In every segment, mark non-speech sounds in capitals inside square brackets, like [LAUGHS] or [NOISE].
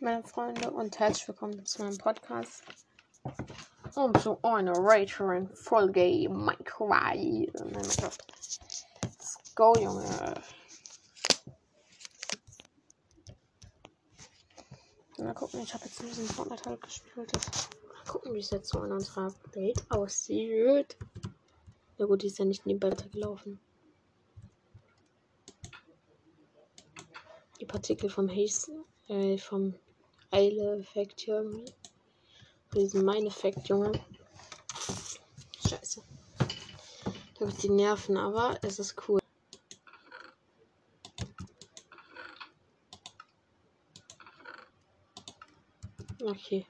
meine Freunde, und herzlich willkommen zu meinem Podcast. Und zu einer weiteren Folge Minecraft. Let's go, Junge. Mal gucken, ich habe jetzt ein bisschen Fortnite halt gespielt. Mal gucken, wie es jetzt so in unserer Welt aussieht. Ja gut, die ist ja nicht in die Beta gelaufen. Die Partikel vom Haze, äh, vom Eile-Effekt irgendwie. Diesen Mein-Effekt, Junge. Scheiße. Da habe ich die Nerven, aber es ist cool. Okay.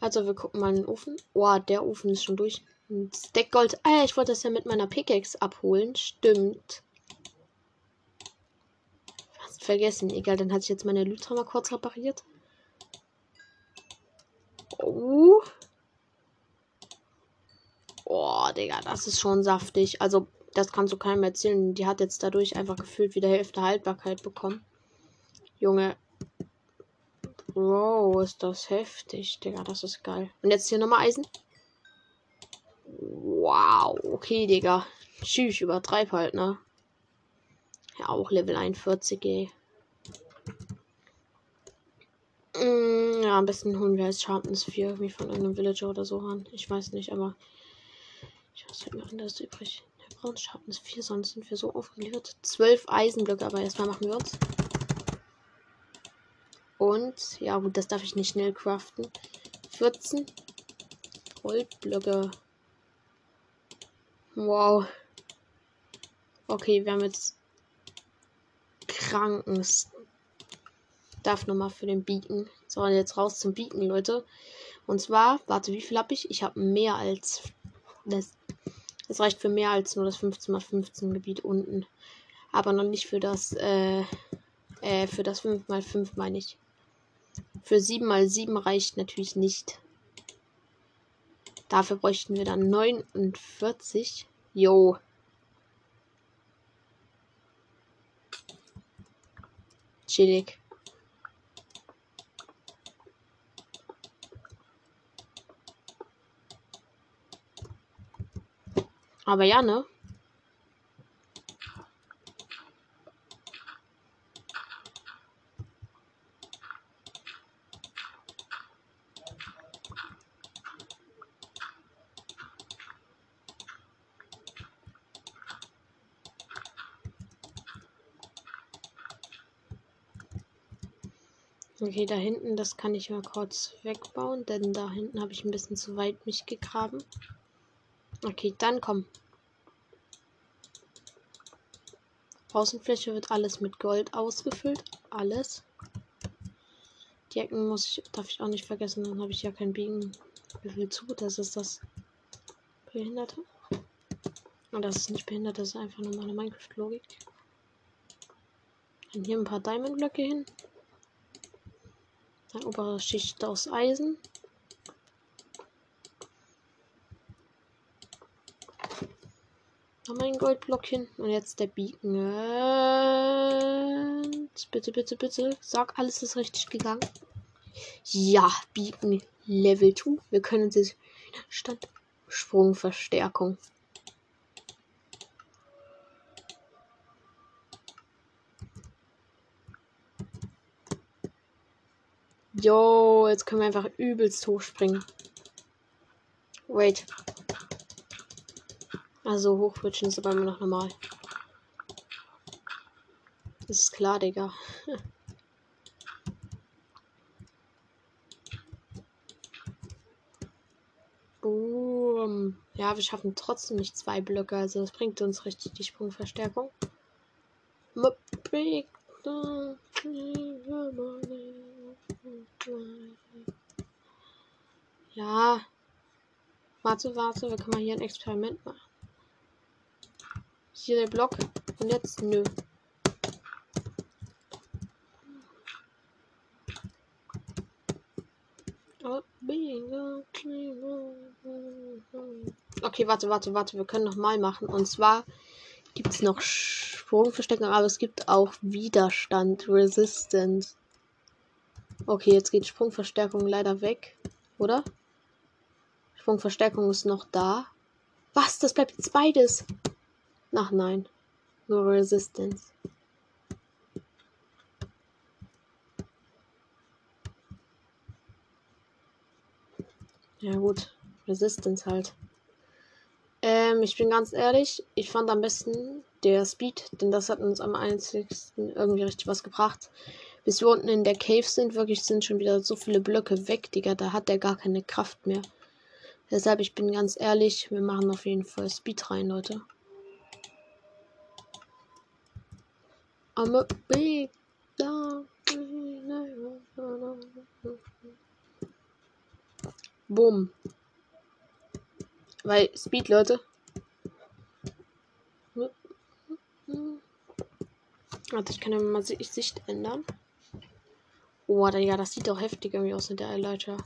Also wir gucken mal in den Ofen. Oh, der Ofen ist schon durch. Ein Stack Gold. Ah ich wollte das ja mit meiner Pickaxe abholen. Stimmt. Vergessen. Egal, dann hat sich jetzt meine Lytra mal kurz repariert. Oh. Oh, Digga, das ist schon saftig. Also, das kannst du keinem erzählen. Die hat jetzt dadurch einfach gefühlt wieder Hälfte Haltbarkeit bekommen. Junge, Wow, ist das heftig, Digga. Das ist geil. Und jetzt hier nochmal Eisen. Wow, okay, Digga. Tschüss, übertreib halt, ne? Ja, auch Level 41, ey. Mm, ja, am besten holen wir als Sharpness 4, wie von irgendeinem Villager oder so an. Ich weiß nicht, aber. Ich weiß nicht mehr anders übrig. Wir brauchen Sharpness 4, sonst sind wir so aufgeliefert. 12 Eisenblöcke, aber erstmal machen wir uns. Und, ja gut, das darf ich nicht schnell craften. 14 Goldblöcke. Wow. Okay, wir haben jetzt kranken Darf nochmal für den Beacon. So, jetzt raus zum Beacon, Leute. Und zwar, warte, wie viel habe ich? Ich habe mehr als das. Das reicht für mehr als nur das 15x15 Gebiet unten. Aber noch nicht für das, äh, äh, für das 5x5 meine ich. Für 7 mal 7 reicht natürlich nicht. Dafür bräuchten wir dann 49. Jo. Chillig. Aber ja, ne? Okay, da hinten, das kann ich mal kurz wegbauen, denn da hinten habe ich ein bisschen zu weit mich gegraben. Okay, dann komm. Außenfläche wird alles mit Gold ausgefüllt. Alles. Die Ecken muss ich, darf ich auch nicht vergessen, dann habe ich ja kein Biegen. Wie viel zu? Das ist das Behinderte. Und das ist nicht behindert, das ist einfach nur meine Minecraft-Logik. Dann hier ein paar Diamond-Blöcke hin. Eine obere Schicht aus Eisen. Noch ein Goldblock hin. Und jetzt der Beacon. Bitte, bitte, bitte. Sag, alles ist richtig gegangen. Ja, Beacon Level 2. Wir können sich Stand Jo, jetzt können wir einfach übelst hochspringen. Wait. Also hochwitschen ist aber immer noch normal. Das ist klar, Digga. [LAUGHS] Boom. Ja, wir schaffen trotzdem nicht zwei Blöcke, also das bringt uns richtig die Sprungverstärkung. Ja. Warte, warte, wir können mal hier ein Experiment machen. Hier der Block. Und jetzt nö. Okay, warte, warte, warte. Wir können noch mal machen. Und zwar gibt es noch Sprungverstecken, aber es gibt auch Widerstand, Resistance. Okay, jetzt geht Sprungverstärkung leider weg. Oder? Sprungverstärkung ist noch da. Was? Das bleibt jetzt beides. Ach nein. Nur Resistance. Ja gut. Resistance halt. Ähm, ich bin ganz ehrlich, ich fand am besten der Speed, denn das hat uns am einzigsten irgendwie richtig was gebracht. Bis wir unten in der Cave sind, wirklich sind schon wieder so viele Blöcke weg, Digga, da hat der gar keine Kraft mehr. Deshalb, ich bin ganz ehrlich, wir machen auf jeden Fall Speed rein, Leute. I'm a big. Bumm. Weil Speed, Leute. Warte, ich kann ja mal Sicht ändern. Oh, ja, das sieht doch heftig irgendwie aus mit der Leiter.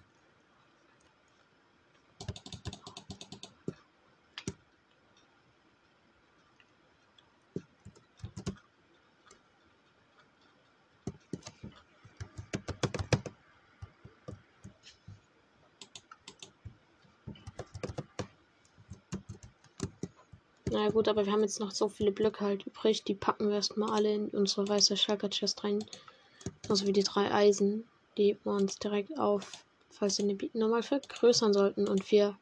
Na gut, aber wir haben jetzt noch so viele Blöcke halt übrig. Die packen wir erstmal alle in unsere weiße Schalker Chest rein. Also wie die drei Eisen, die wir uns direkt auf, falls wir den Beat nochmal vergrößern sollten. Und vier,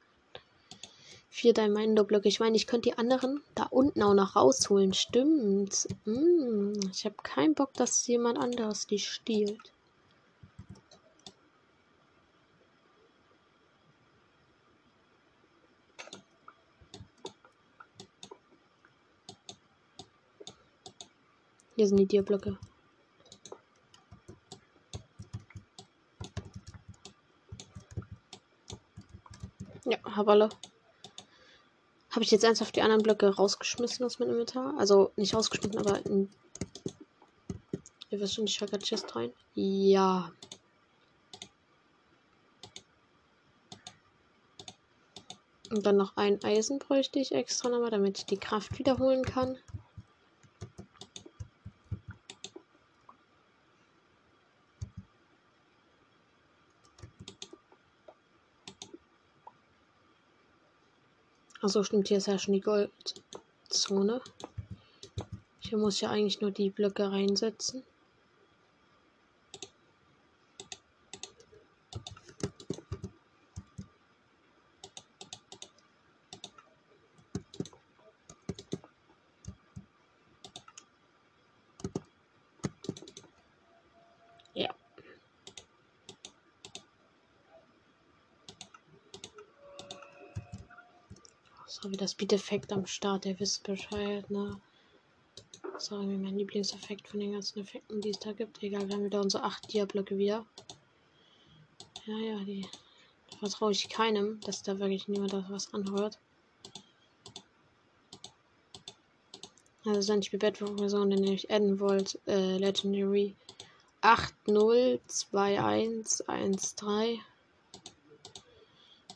vier Diamando-Blöcke. Ich meine, ich könnte die anderen da unten auch noch rausholen. Stimmt. Hm, ich habe keinen Bock, dass jemand anderes die stiehlt. Hier sind die Tierblöcke. Ja, habe alle. Habe ich jetzt ernsthaft die anderen Blöcke rausgeschmissen aus meinem Inventar? Also nicht rausgeschmissen, aber in. Ihr wisst schon, die Shaka Chest rein? Ja. Und dann noch ein Eisen bräuchte ich extra nochmal, damit ich die Kraft wiederholen kann. Achso, stimmt, hier ist ja schon die Goldzone. Hier muss ja eigentlich nur die Blöcke reinsetzen. So, wie das Beat-Effekt am Start, der wisst Bescheid, ne? So, irgendwie mein Lieblingseffekt von den ganzen Effekten, die es da gibt. Egal, wir haben wieder unsere 8 Dia-Blöcke wieder. Ja, ja, die vertraue ich keinem, dass da wirklich niemand was anhört. Also Bedrock-Version, dann nehme ich Edenvold äh, Legendary 802113.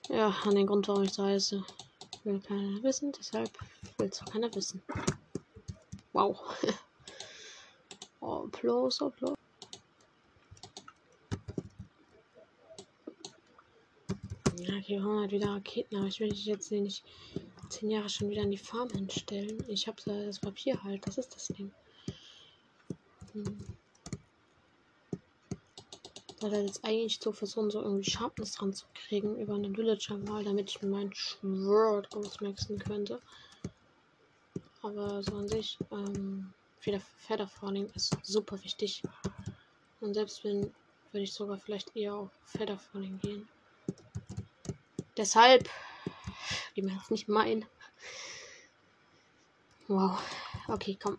Ja, an den Grund, warum ich so heiße will keiner wissen, deshalb will es auch keiner wissen. Wow. [LAUGHS] oh, Applaus, Applaus. Ja, okay, wir haben halt wieder Raketen, aber ich will dich jetzt nicht zehn Jahre schon wieder an die Farm hinstellen. Ich habe das Papier halt, das ist das Ding. Hm weil er jetzt eigentlich zu versuchen, so irgendwie Sharpness dran zu kriegen über einen Villager mal, damit ich meinen Schwert ausmaxen könnte. Aber so an sich, ähm, wieder Featherfalling ist super wichtig. Und selbst wenn, würde ich sogar vielleicht eher auf Featherfalling gehen. Deshalb, die mir jetzt nicht meinen. Wow. Okay, komm.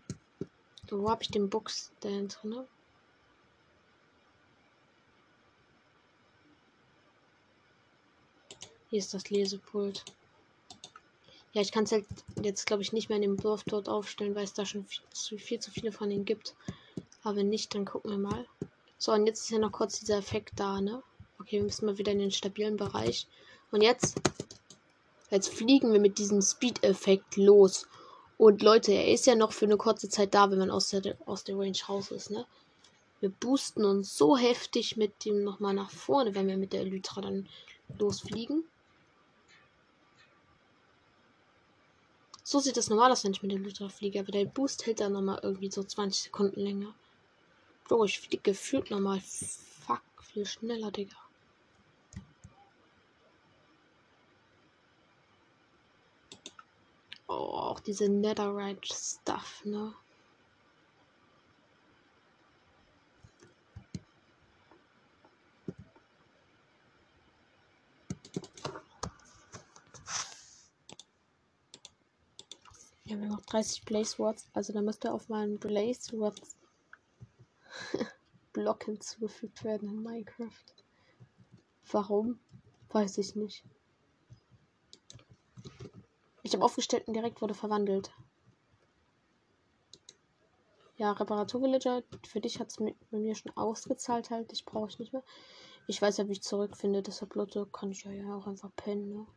Wo habe ich den Bookstand drin? Hier ist das Lesepult. Ja, ich kann es halt jetzt, glaube ich, nicht mehr in dem Dorf dort aufstellen, weil es da schon viel zu, viel zu viele von denen gibt. Aber wenn nicht, dann gucken wir mal. So, und jetzt ist ja noch kurz dieser Effekt da, ne? Okay, wir müssen mal wieder in den stabilen Bereich. Und jetzt, jetzt fliegen wir mit diesem Speed-Effekt los. Und Leute, er ist ja noch für eine kurze Zeit da, wenn man aus der, aus der Range raus ist, ne? Wir boosten uns so heftig mit dem nochmal nach vorne, wenn wir mit der Elytra dann losfliegen. So sieht es normal aus, wenn ich mit der Elytra fliege, aber der Boost hält dann nochmal irgendwie so 20 Sekunden länger. Bro, ich fliege gefühlt nochmal fuck viel schneller, Digga. Oh, auch diese Netherite Stuff, ne? Haben noch 30 Blaze Words, also da müsste auf meinen Blaze Words [LAUGHS] Block hinzugefügt werden in Minecraft. Warum? Weiß ich nicht. Ich habe aufgestellt und direkt wurde verwandelt. Ja, Reparatur-Villager, für dich hat es bei mir schon ausgezahlt halt. Ich brauche ich nicht mehr. Ich weiß ja, wie ich zurückfinde, deshalb Leute kann ich ja auch einfach pennen, ne?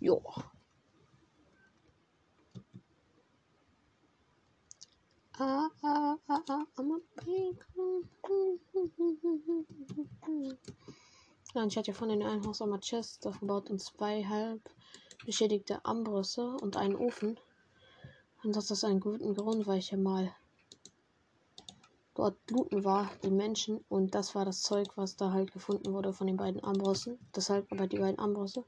Jo. Ah, ah, ah, ah, I'm a ja, ich hatte ja von den einen Haus auch mal Chest aufgebaut und zwei halb beschädigte Ambrüsse und einen Ofen. Und das ist einen guten Grund, weil ich ja mal dort bluten war, die Menschen. Und das war das Zeug, was da halt gefunden wurde von den beiden Ambrossen. Deshalb aber die beiden Ambrosse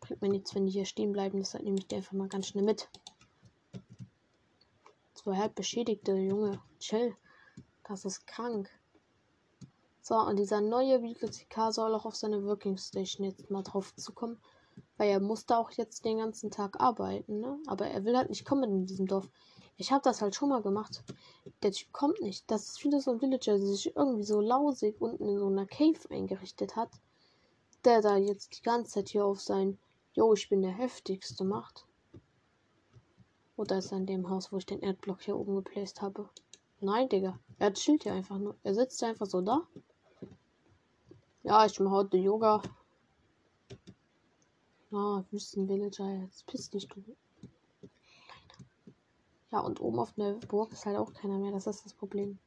bringt mir nichts, wenn die hier stehen bleiben. Deshalb nehme ich die einfach mal ganz schnell mit. Zwei halb beschädigte Junge. Chill. Das ist krank. So, und dieser neue Bibliothekar soll auch auf seine Working Station jetzt mal drauf zukommen. Weil er musste auch jetzt den ganzen Tag arbeiten, ne? Aber er will halt nicht kommen in diesem Dorf. Ich habe das halt schon mal gemacht. Der Typ kommt nicht. Das ist wieder so ein Villager, der sich irgendwie so lausig unten in so einer Cave eingerichtet hat. Der da jetzt die ganze Zeit hier auf sein Jo, ich bin der heftigste macht. Oder ist er in dem Haus, wo ich den Erdblock hier oben geplaced habe? Nein, Digga. Er chillt hier einfach nur. Er sitzt einfach so da. Ja, ich mache heute Yoga. Ah, Wüstenvillager, jetzt piss dich du. Ja, und oben auf der Burg ist halt auch keiner mehr. Das ist das Problem.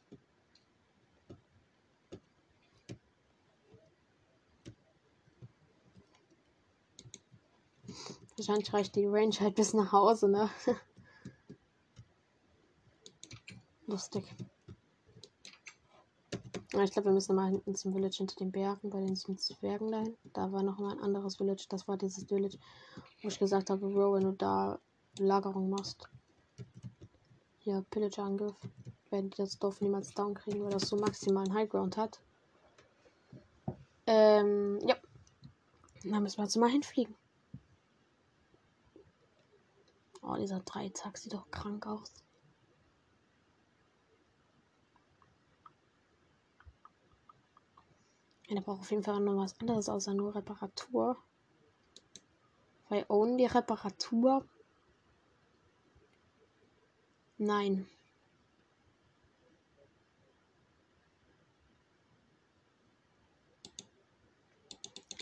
Wahrscheinlich reicht die Range halt bis nach Hause, ne? [LAUGHS] Lustig. Ich glaube, wir müssen mal hinten zum Village hinter den Bergen, bei den Zwergen dahin. Da war noch mal ein anderes Village. Das war dieses Village, wo ich gesagt habe, Bro, wenn du da Lagerung machst. Hier, Pillager-Angriff. Werden die das Dorf niemals down kriegen, weil das so maximalen Highground hat. Ähm, ja. Dann müssen wir jetzt mal hinfliegen. Oh, dieser Dreizack sieht doch krank aus. Der braucht auf jeden Fall noch was anderes außer nur Reparatur. Weil only Reparatur. Nein.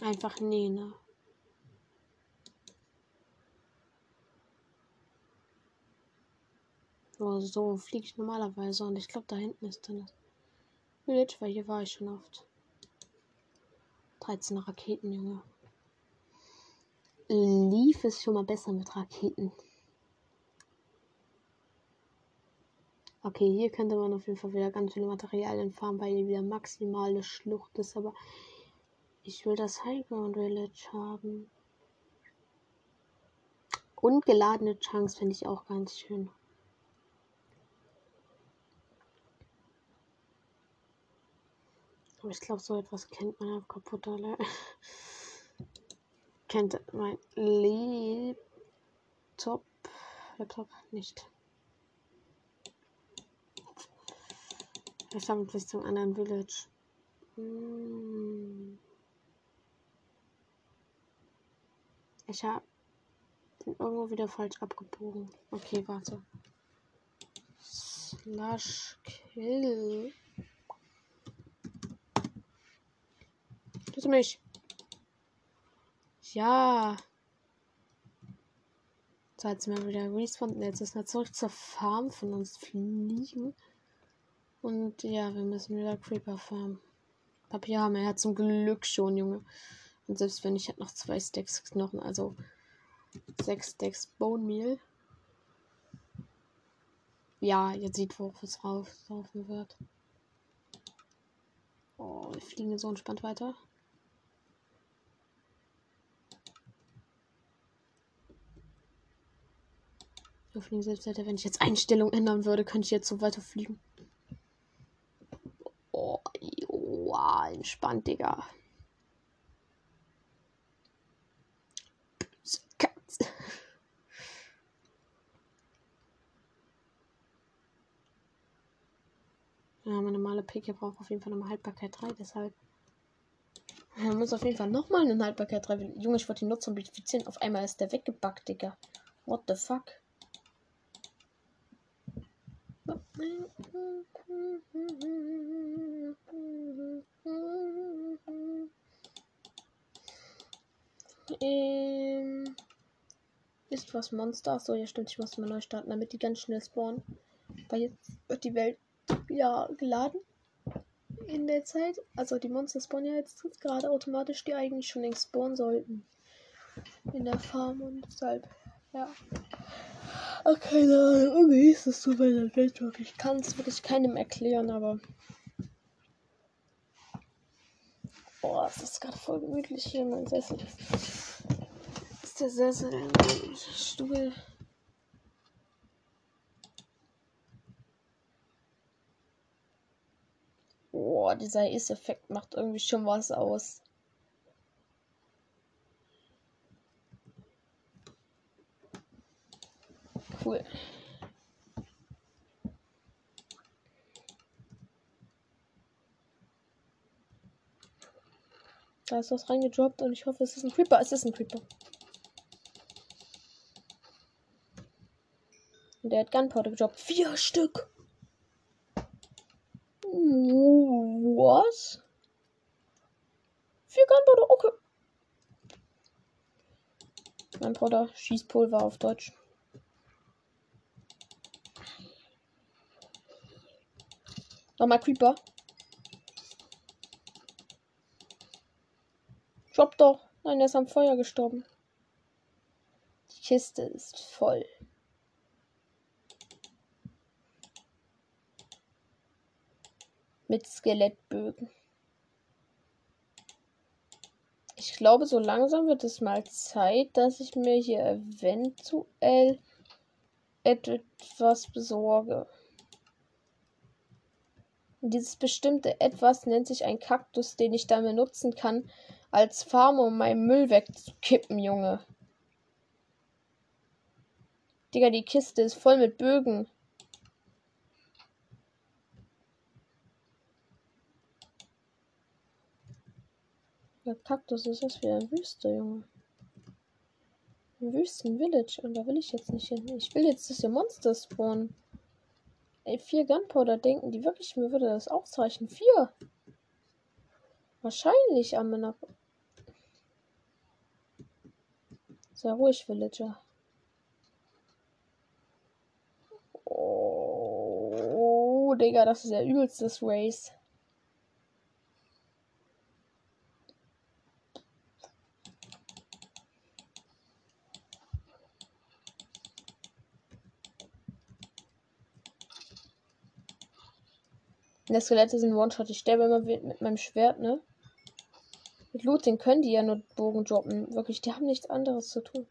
Einfach nee, ne? So, so fliege ich normalerweise und ich glaube da hinten ist dann das Village, weil hier war ich schon oft. 13 Raketen, Junge. Lief es schon mal besser mit Raketen. Okay, hier könnte man auf jeden Fall wieder ganz viele Materialien fahren, weil hier wieder maximale Schlucht ist, aber ich will das Highground Village haben. Und geladene Chunks finde ich auch ganz schön. Aber ich glaube, so etwas kennt mein kaputter Le [LAUGHS] kennt mein Laptop, Laptop nicht. Ich habe bis zum anderen Village. Hm. Ich habe irgendwo wieder falsch abgebogen. Okay, warte. Slash kill. Bitte mich. Ja. So, jetzt sind wir wieder respawned. Jetzt ist er zurück zur Farm von uns fliegen. Und ja, wir müssen wieder Creeper farmen. Papier haben wir ja zum Glück schon, Junge. Und selbst wenn ich noch zwei Stacks Knochen, also sechs Stacks Bone Meal. Ja, jetzt sieht, worauf es rauf, laufen wird. Oh, wir fliegen so entspannt weiter. Wir fliegen selbst weiter. Wenn ich jetzt Einstellung ändern würde, könnte ich jetzt so weiter fliegen. Oh, joa, entspannt, Digga. Ja, meine normale Picke braucht auf jeden Fall nochmal Haltbarkeit 3, deshalb. Er muss auf jeden Fall nochmal eine Haltbarkeit 3. Junge, ich wollte die Nutzer modifizieren. Auf einmal ist der weggebackt, Digga. What the fuck? Ähm, ist was Monster? Achso, ja stimmt, ich muss mal neu starten, damit die ganz schnell spawnen. Weil jetzt wird die Welt ja geladen in der Zeit. Also die Monster spawnen ja jetzt gerade automatisch, die eigentlich schon längst spawnen sollten. In der Farm und deshalb, ja. Ach, keine Ahnung, irgendwie ist es so bei der Welt. Ich kann es wirklich keinem erklären, aber. Boah, es ist gerade voll gemütlich hier in meinem Sessel. Ist der Sessel, der Stuhl. Boah, dieser Is-Effekt macht irgendwie schon was aus. Cool. Da ist was reingedroppt und ich hoffe, es ist ein Creeper. Es ist ein Creeper. Und der hat Gunpowder gedroppt. Vier Stück. Was? Vier Gunpowder, okay. Gunpowder, Schießpulver auf Deutsch. Nochmal Creeper. Drop doch. Nein, er ist am Feuer gestorben. Die Kiste ist voll. Mit Skelettbögen. Ich glaube, so langsam wird es mal Zeit, dass ich mir hier eventuell etwas besorge. Dieses bestimmte Etwas nennt sich ein Kaktus, den ich dann benutzen kann als Farm, um meinen Müll wegzukippen, Junge. Digga, die Kiste ist voll mit Bögen. Der Kaktus ist das wie ein Wüste, Junge. Ein Wüsten-Village. Und da will ich jetzt nicht hin. Ich will jetzt, hier Monster spawnen. Ey, vier Gunpowder denken die wirklich, mir würde das ausreichen. Vier. Wahrscheinlich, Amena. Sehr ruhig, Villager. Oh, Digga, das ist der übelste Race. Der Skelette sind One-Shot. Ich sterbe immer mit meinem Schwert, ne? Mit Looting können die ja nur Bogen droppen. Wirklich, die haben nichts anderes zu tun.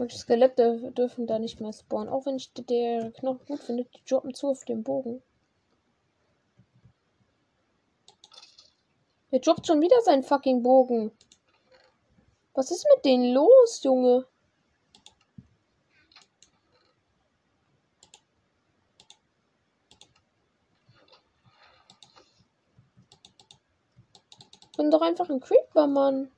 Und Skelette dürfen da nicht mehr spawnen. Auch wenn ich der Knochen gut finde, die droppen zu auf den Bogen. Der droppt schon wieder seinen fucking Bogen. Was ist mit denen los, Junge? Bin doch einfach ein Creeper, Mann.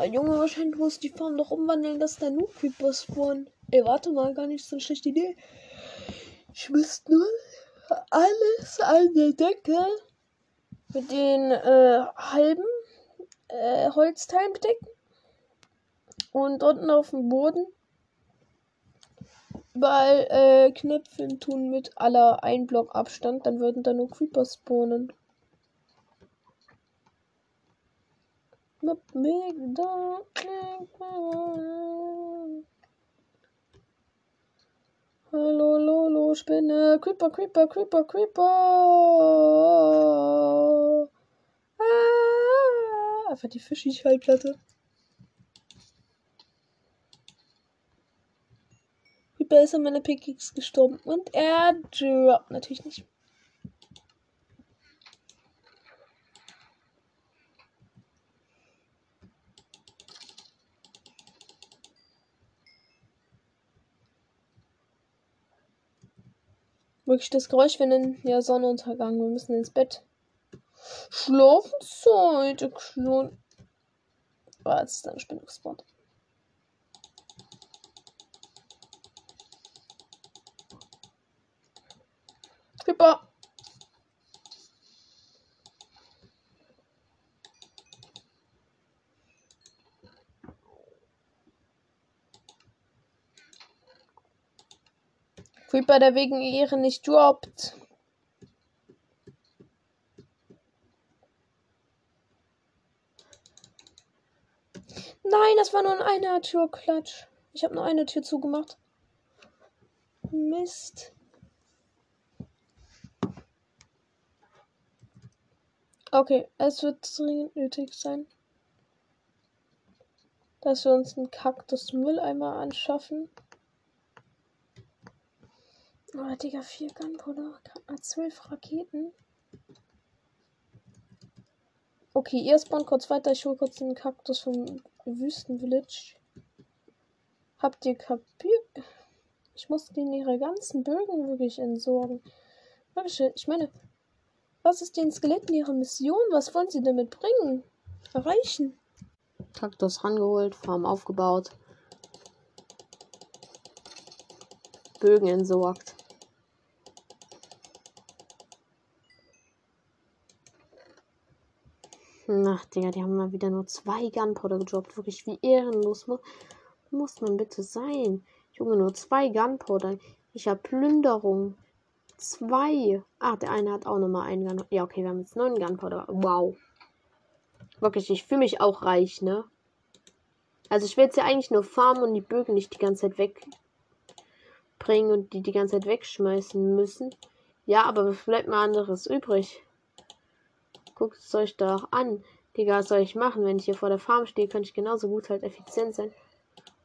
Ah, Junge, wahrscheinlich muss die Farm doch umwandeln, dass da nur Creeper spawnen. Ey, warte mal, gar nicht so eine schlechte Idee. Ich müsste nur alles an der Decke mit den äh, halben äh, Holzteilen bedecken. Und unten auf dem Boden überall äh, Knöpfe tun mit aller ein Block Abstand, dann würden da nur Creeper spawnen. Hallo, Lolo, Spinne. Creeper, Creeper, Creeper, Creeper. Ah, einfach die Fischi-Schallplatte. Creeper ist an meiner Pickaxe gestorben. Und er droppt natürlich nicht. Wirklich das Geräusch, wenn in ja, Sonnenuntergang. Wir müssen ins Bett. Schlafenszeit, Klon. Oh, jetzt ein Spinnungsspot. Creeper. Creeper, der wegen Ehre nicht droppt. Nein, das war nur ein einer Türklatsch. Ich habe nur eine Tür zugemacht. Mist. Okay, es wird dringend nötig sein, dass wir uns einen Kaktusmülleimer anschaffen. Oh, Digga, vier Gunpowder. Zwölf Raketen. Okay, ihr spawnt kurz weiter. Ich hole kurz den Kaktus vom Wüstenvillage. Habt ihr kapiert? Ich muss denen ihre ganzen Bögen wirklich entsorgen. Wirklich, ich meine, was ist den Skeletten ihre Mission? Was wollen sie damit bringen? Erreichen? Kaktus rangeholt, Farm aufgebaut. Bögen entsorgt. Ach, Digga, die haben mal wieder nur zwei Gunpowder gedroppt. Wirklich, wie ehrenlos mu muss man bitte sein? Junge, nur zwei Gunpowder. Ich habe Plünderung. Zwei. Ah, der eine hat auch nochmal einen Gunpowder. Ja, okay, wir haben jetzt neun Gunpowder. Wow. Wirklich, ich fühle mich auch reich, ne? Also ich will jetzt ja eigentlich nur farmen und die Bögen nicht die ganze Zeit wegbringen und die die ganze Zeit wegschmeißen müssen. Ja, aber was bleibt mal anderes übrig? Guckt es euch doch an. Digga, was soll ich machen? Wenn ich hier vor der Farm stehe, könnte ich genauso gut halt effizient sein.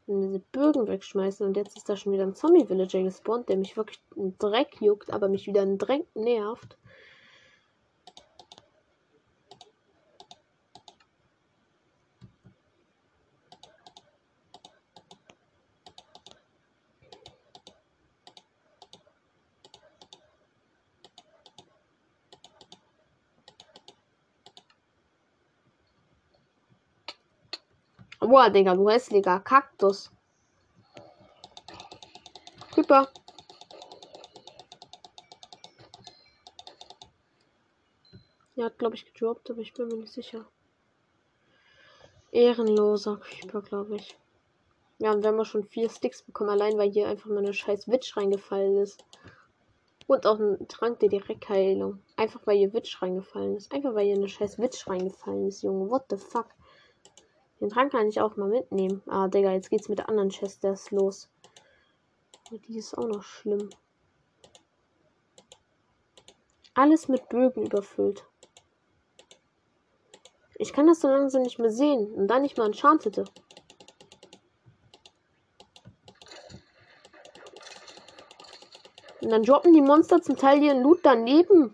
Und diese Bögen wegschmeißen. Und jetzt ist da schon wieder ein Zombie-Villager gespawnt, der mich wirklich einen Dreck juckt, aber mich wieder einen Dreck nervt. Boah, Digga, du hässlicher Kaktus. Creeper. Er hat, glaube ich, gedroppt, aber ich bin mir nicht sicher. Ehrenloser Creeper, glaube ich. Ja, und wir haben schon vier Sticks bekommen, allein weil hier einfach mal eine scheiß Witch reingefallen ist. Und auch ein Trank der Direktheilung. Einfach weil hier Witch reingefallen ist. Einfach weil hier eine scheiß Witch reingefallen ist, Junge. What the fuck? Den Trank kann ich auch mal mitnehmen. Ah, Digga, jetzt geht's mit der anderen Chest los. Die ist auch noch schlimm. Alles mit Bögen überfüllt. Ich kann das so langsam nicht mehr sehen. Und dann nicht mal enchantete. Und dann droppen die Monster zum Teil ihren Loot daneben.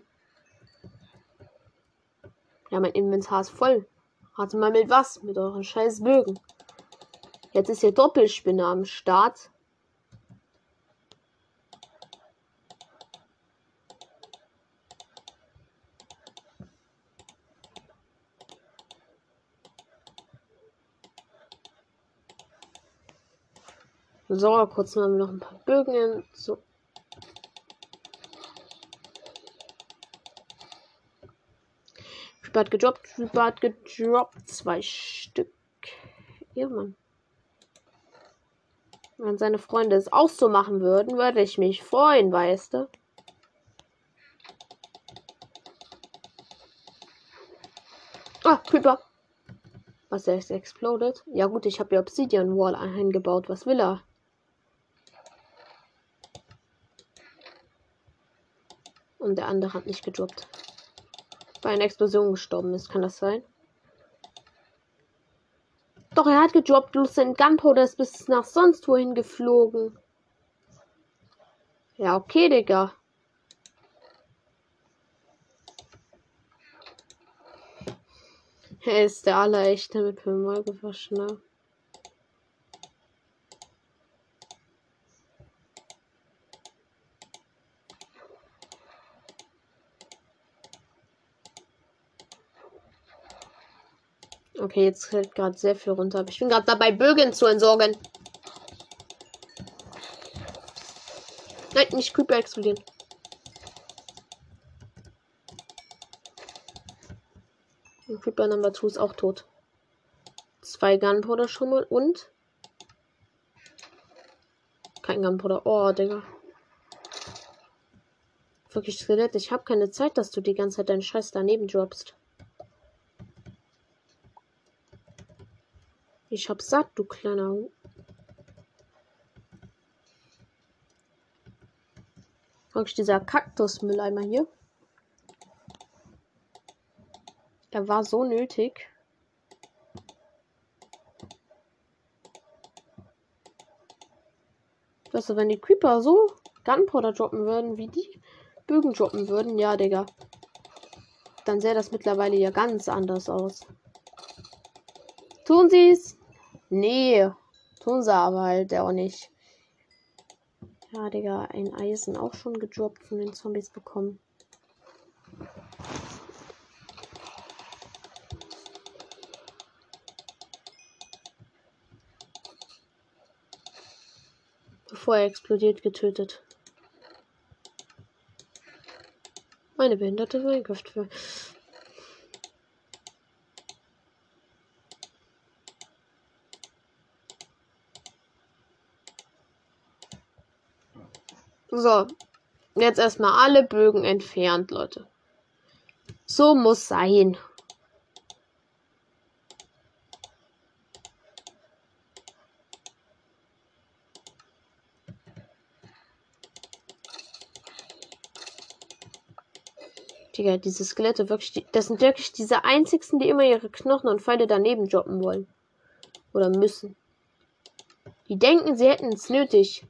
Ja, mein Inventar ist voll. Rate mal mit was? Mit euren scheiß Bögen. Jetzt ist hier Doppelspinne am Start. So, kurz mal noch ein paar Bögen. So. Spart gedroppt, Spart gedroppt. Zwei Stück. Ja, Mann. Wenn seine Freunde es auch so machen würden, würde ich mich freuen, weißt du? Ah, Creeper. Was, er ist exploded? Ja gut, ich habe die Obsidian Wall eingebaut. Was will er? Und der andere hat nicht gedroppt. Bei einer Explosion gestorben ist, kann das sein? Doch, er hat gedroppt, bloß sein Gunpowder ist bis nach sonst wohin geflogen. Ja, okay, Digga. Er ist der allerechte mit fünfmal gewaschen, ne? Okay, jetzt fällt gerade sehr viel runter. Aber ich bin gerade dabei, Bögen zu entsorgen. Nein, nicht Creeper explodieren. Und Creeper Number 2 ist auch tot. Zwei Gunpowder schon mal und kein Gunpowder. Oh, Digga. Wirklich Skelett. Ich habe keine Zeit, dass du die ganze Zeit deinen Scheiß daneben droppst. Ich hab satt, du kleiner. Wirklich dieser Kaktusmülleimer hier. Er war so nötig. Weißt du, wenn die Creeper so Gunpowder droppen würden, wie die Bögen droppen würden, ja, Digga. Dann sähe das mittlerweile ja ganz anders aus. Tun sie's? Nee, tun sie aber halt auch nicht. Ja, Digga, ein Eisen auch schon gedroppt von den Zombies bekommen. Bevor er explodiert, getötet. Meine behinderte Minecraft. So. Jetzt erstmal alle Bögen entfernt, Leute. So muss sein. Digga, diese Skelette wirklich, das sind wirklich diese einzigsten, die immer ihre Knochen und Pfeile daneben droppen wollen. Oder müssen. Die denken, sie hätten es nötig.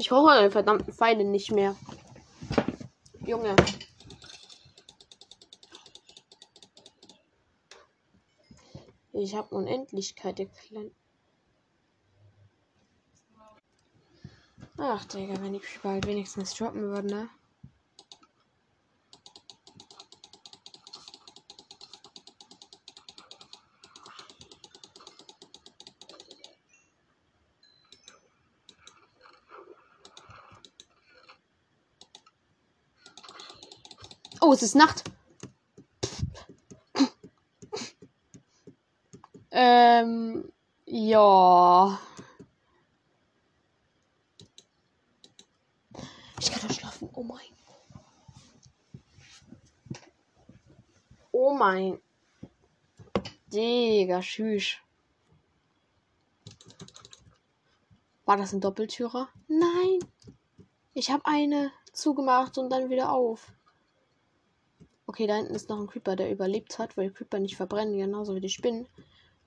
Ich brauche eure verdammten Pfeile nicht mehr. Junge. Ich habe Unendlichkeit, ihr. Ach, Digga, wenn die bald wenigstens droppen würden, ne? Oh, es ist Nacht. Ähm, ja. Ich kann doch schlafen. Oh mein. Oh mein. Digga, tschüss. War das ein Doppeltürer? Nein. Ich habe eine zugemacht und dann wieder auf. Okay, da hinten ist noch ein Creeper, der überlebt hat, weil Creeper nicht verbrennen, genauso wie die Spinnen.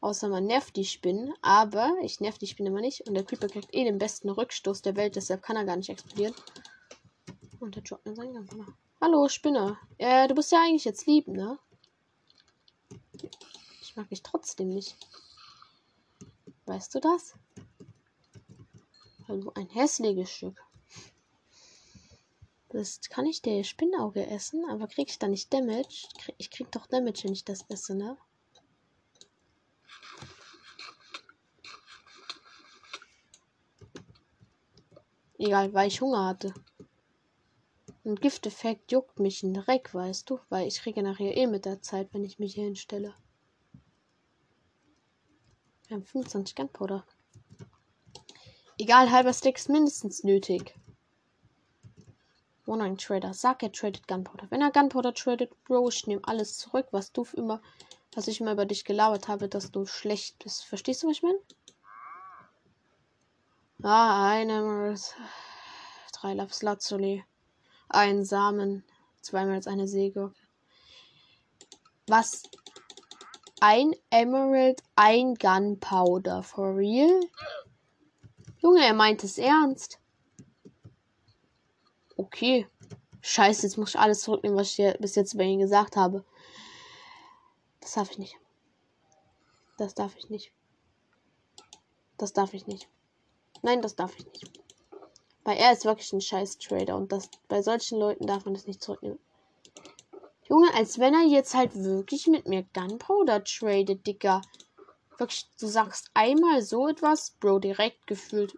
Außer man nervt die Spinnen, aber ich nerv die Spinnen immer nicht. Und der Creeper kriegt eh den besten Rückstoß der Welt, deshalb kann er gar nicht explodieren. Und der droppt mir seinen Gang. Hallo, Spinner. Äh, du bist ja eigentlich jetzt lieb, ne? Ich mag dich trotzdem nicht. Weißt du das? Also ein hässliches Stück. Das kann ich der Spinnauge essen, aber krieg ich da nicht Damage? Ich krieg doch Damage, wenn ich das esse, ne? Egal, weil ich Hunger hatte. Ein Gifteffekt juckt mich in Dreck, weißt du? Weil ich nachher eh mit der Zeit, wenn ich mich hier hinstelle. Wir haben 25 Gunpowder. Egal, halber Stick ist mindestens nötig. One Trader. Sag, er tradet Gunpowder. Wenn er Gunpowder tradet, Bro, ich nehme alles zurück, was du immer, was ich immer über dich gelabert habe, dass du schlecht bist. Verstehst du, was ich meine? Ah, eine drei Lapis Lazuli ein Samen, zweimal als eine Säge. Was? Ein Emerald, ein Gunpowder. For real? Junge, er meint es ernst. Okay. Scheiße, jetzt muss ich alles zurücknehmen, was ich dir bis jetzt bei ihm gesagt habe. Das darf ich nicht. Das darf ich nicht. Das darf ich nicht. Nein, das darf ich nicht. Weil er ist wirklich ein scheiß Trader und das bei solchen Leuten darf man das nicht zurücknehmen. Junge, als wenn er jetzt halt wirklich mit mir Gunpowder tradet, Dicker. Wirklich, du sagst einmal so etwas, Bro, direkt gefühlt.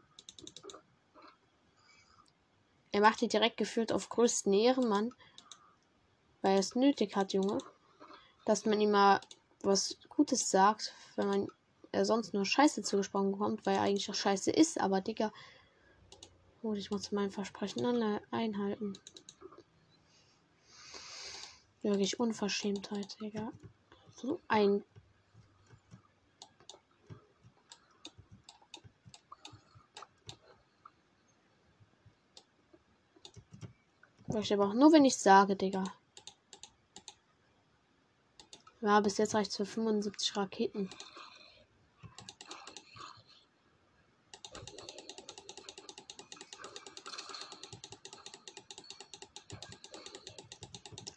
Er macht dir direkt gefühlt auf größten Ehrenmann. Weil er es nötig hat, Junge. Dass man ihm mal was Gutes sagt, wenn man er sonst nur Scheiße zugesprochen bekommt, weil er eigentlich auch Scheiße ist, aber Digga, Oh, ich muss mein Versprechen einhalten. Wirklich Unverschämtheit, Digga. So ein. Ich aber auch nur, wenn ich sage, Digga. Ja, bis jetzt reicht es für 75 Raketen.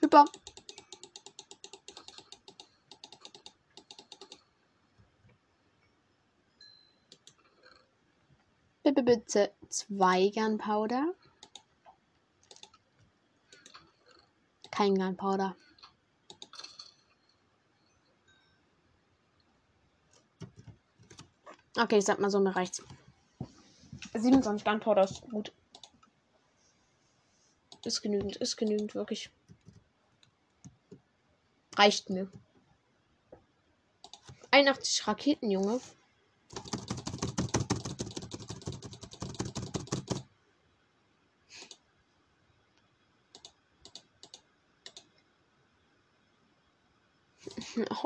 Super. Bitte, bitte zwei Gunpowder. Kein Gunpowder. Okay, ich sag mal so, mir reicht's. 27 Gunpowder ist gut. Ist genügend, ist genügend, wirklich. Reicht mir. 81 Raketen, Junge.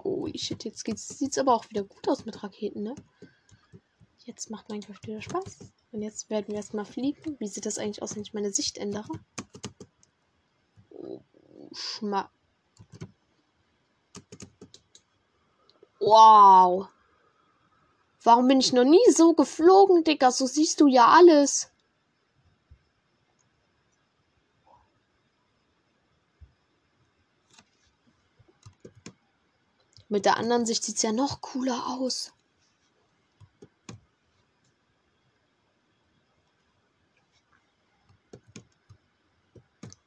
Oh, shit, jetzt geht's, sieht's aber auch wieder gut aus mit Raketen, ne? Jetzt macht Minecraft wieder Spaß. Und jetzt werden wir erstmal fliegen. Wie sieht das eigentlich aus, wenn ich meine Sicht ändere? Oh, Schmack. Wow. Warum bin ich noch nie so geflogen, Digga? So siehst du ja alles. Mit der anderen Sicht sieht es ja noch cooler aus.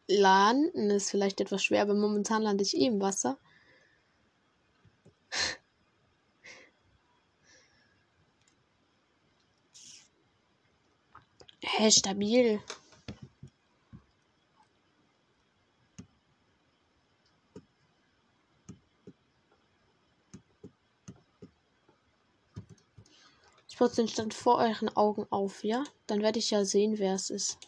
Landen ist vielleicht etwas schwer, aber momentan lande ich eh im Wasser. [LAUGHS] Hä, stabil. Putze den Stand vor euren Augen auf, ja? Dann werde ich ja sehen, wer es ist.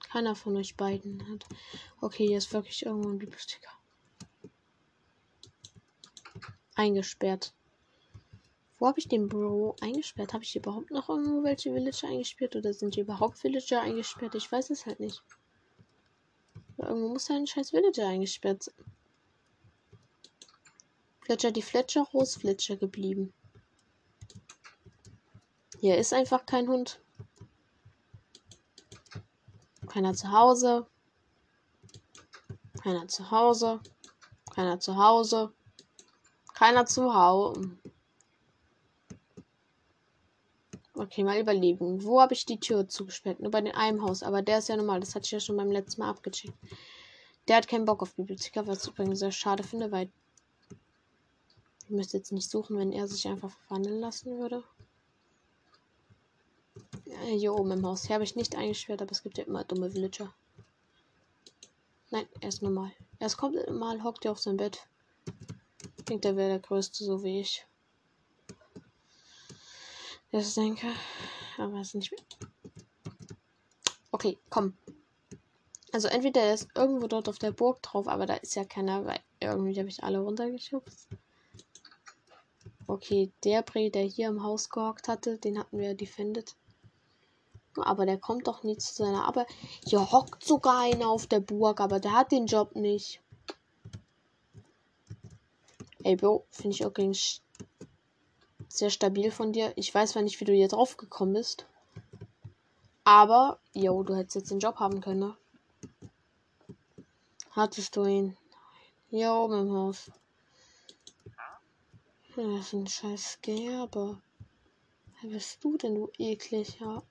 Keiner von euch beiden hat. Okay, hier ist wirklich irgendwo ein Bibliothekar eingesperrt. Wo habe ich den Bro eingesperrt? Habe ich überhaupt noch irgendwo welche Villager eingesperrt? Oder sind hier überhaupt Villager eingesperrt? Ich weiß es halt nicht. Irgendwo muss ja ein scheiß Villager eingesperrt sein. Fletcher die Fletcher Rose Fletcher geblieben. Hier ist einfach kein Hund. Keiner zu Hause. Keiner zu Hause. Keiner zu Hause. Keiner zu Hause. Okay, mal überlegen. Wo habe ich die Tür zugesperrt? Nur bei dem einen Haus. Aber der ist ja normal. Das hatte ich ja schon beim letzten Mal abgecheckt. Der hat keinen Bock auf Bibliothek, was ich übrigens sehr schade finde, weil ich müsste jetzt nicht suchen, wenn er sich einfach verwandeln lassen würde. Hier oben im Haus. Hier habe ich nicht eingesperrt, aber es gibt ja immer dumme Villager. Nein, er ist normal. Er ist komplett normal, hockt er auf sein Bett. Denkt, er wäre der Größte, so wie ich. Das denke. Aber es ist nicht mehr. Okay, komm. Also entweder er ist irgendwo dort auf der Burg drauf, aber da ist ja keiner, weil irgendwie habe ich alle runtergeschubst. Okay, der Bre, der hier im Haus gehockt hatte, den hatten wir defended. Aber der kommt doch nie zu seiner Arbeit. Hier hockt sogar einer auf der Burg, aber der hat den Job nicht. Ey, Bro, finde ich auch sehr stabil von dir. Ich weiß zwar nicht, wie du hier drauf gekommen bist. Aber, yo, du hättest jetzt den Job haben können, ne? Hattest du ihn? Hier oben im Haus. Das ist ein scheiß Gerber. Wer bist du denn, du ekliger?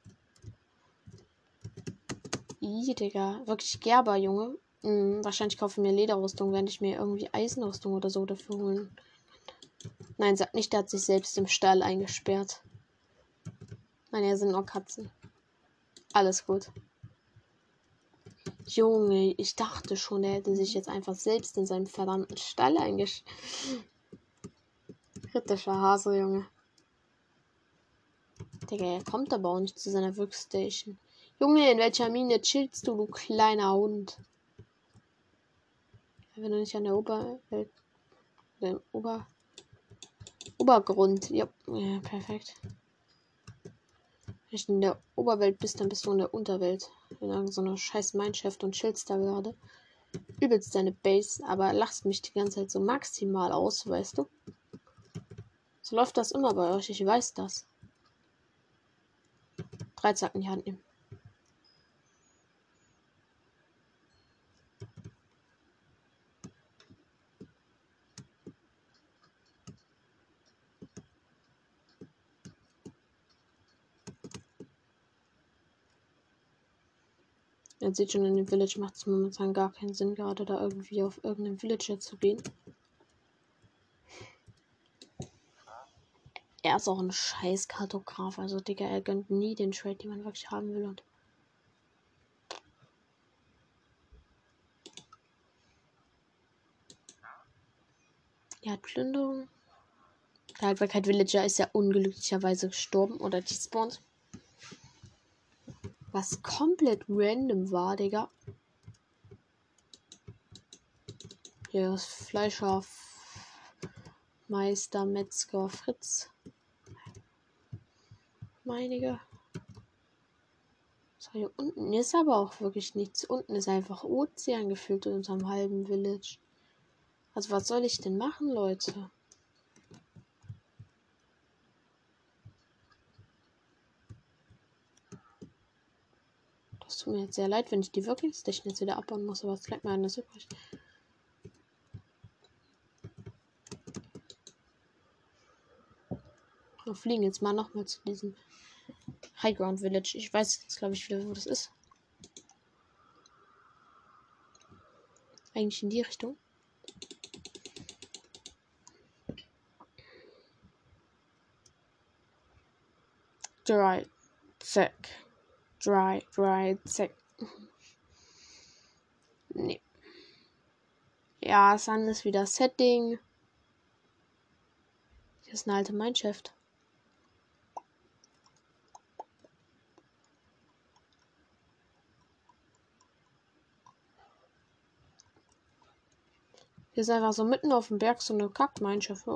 Ih, Digga. Wirklich Gerber, Junge. Hm, wahrscheinlich kaufen mir Lederrüstung, wenn ich mir irgendwie Eisenrüstung oder so dafür holen. Nein, sag nicht, der hat sich selbst im Stall eingesperrt. Nein, er sind nur Katzen. Alles gut. Junge, ich dachte schon, er hätte sich jetzt einfach selbst in seinem verdammten Stall eingesperrt. Kritischer Hase, Junge. Digga, er kommt aber auch nicht zu seiner Workstation. Junge, in welcher Mine chillst du, du kleiner Hund? Wenn du nicht an der Oberwelt. Dem Ober. Obergrund. Ja, ja perfekt. Wenn du in der Oberwelt bist, dann bist du in der Unterwelt. In irgendeiner scheiß Mineshaft und chillst da gerade. Übelst deine Base, aber lachst mich die ganze Zeit so maximal aus, weißt du? So läuft das immer bei euch, ich weiß das. Drei Zacken in die Hand nehmen. Ihr seht schon, in dem Village macht es momentan gar keinen Sinn, gerade da irgendwie auf irgendeinen Villager zu gehen. Er ist auch ein scheiß Kartograf. Also, Digga, er gönnt nie den Trade, den man wirklich haben will. Und er hat Plünderung. Der Haltbarkeit Villager ist ja unglücklicherweise gestorben oder despawned. Was komplett random war, Digga. Hier ist Fleischer Meister Metzger Fritz. Meinige. So, hier unten ist aber auch wirklich nichts. Unten ist einfach Ozean gefüllt in unserem halben Village. Also was soll ich denn machen, Leute? Das tut mir jetzt sehr leid, wenn ich die Wirkungstechnik jetzt wieder abbauen muss, aber es bleibt mir anders übrig. Wir fliegen jetzt mal nochmal zu diesem Highground Village. Ich weiß jetzt, glaube ich, wieder, wo das ist. Eigentlich in die Richtung. Dry, zack. Dry, dry, zack. [LAUGHS] Nee. Ja, Sun ist wieder Setting. Hier ist eine alte Mineshaft. Hier ist einfach so mitten auf dem Berg so eine Kackmeinschaft.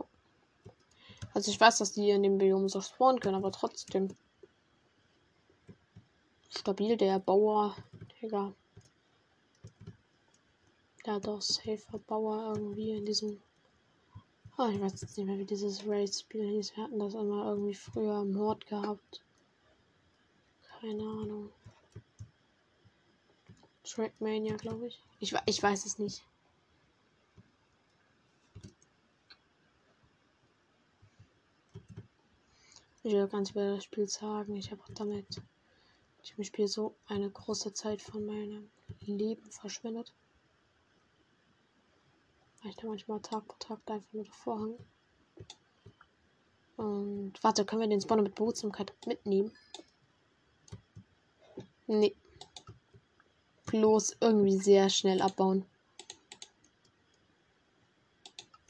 Also ich weiß, dass die in dem Biom so spawnen können, aber trotzdem. Stabil, der Bauer. Digga. Hat auch safer Bauer irgendwie in diesem. Oh, ich weiß jetzt nicht mehr, wie dieses Raid-Spiel hieß. Wir hatten das immer irgendwie früher im Hort gehabt. Keine Ahnung. Trackmania, glaube ich. ich. Ich weiß es nicht. Ich will ganz über das Spiel sagen. Ich habe auch damit ich im Spiel so eine große Zeit von meinem Leben verschwendet. Weil ich da manchmal Tag pro Tag einfach nur davor hänge. Und warte, können wir den Spawner mit Behutsamkeit mitnehmen? Nee. Bloß irgendwie sehr schnell abbauen.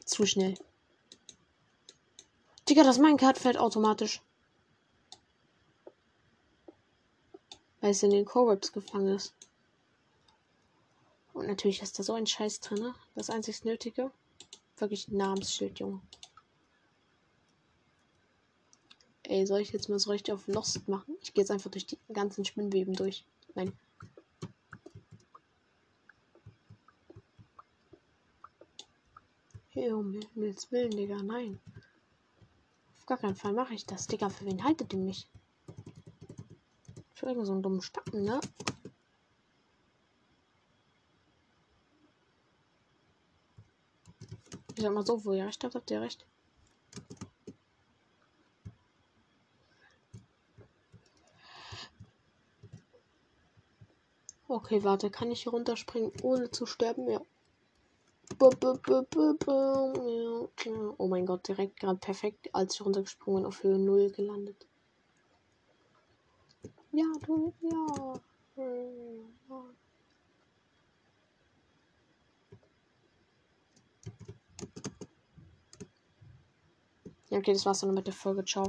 Zu schnell. Digga, das Minecart fällt automatisch. Weil es in den Corrupts gefangen ist. Und natürlich ist da so ein Scheiß drin. Ne? Das einzig Nötige. Wirklich ein Namensschild, Junge. Ey, soll ich jetzt mal so richtig auf Lost machen? Ich gehe jetzt einfach durch die ganzen Spinnweben durch. Nein. Hey, um Himmels Willen, Digga, nein. Gar keinen Fall mache ich das. Digga, für wen haltet ihr mich? Für irgendeinen so dummen Spacken, ne? Ich sag mal so, wo ihr recht habt, habt ihr recht. Okay, warte, kann ich hier runterspringen, ohne zu sterben? Ja. Oh mein Gott, direkt gerade perfekt, als ich runtergesprungen auf Höhe 0 gelandet. Ja, du, ja. Ja, okay, das war's dann mit der Folge. Ciao.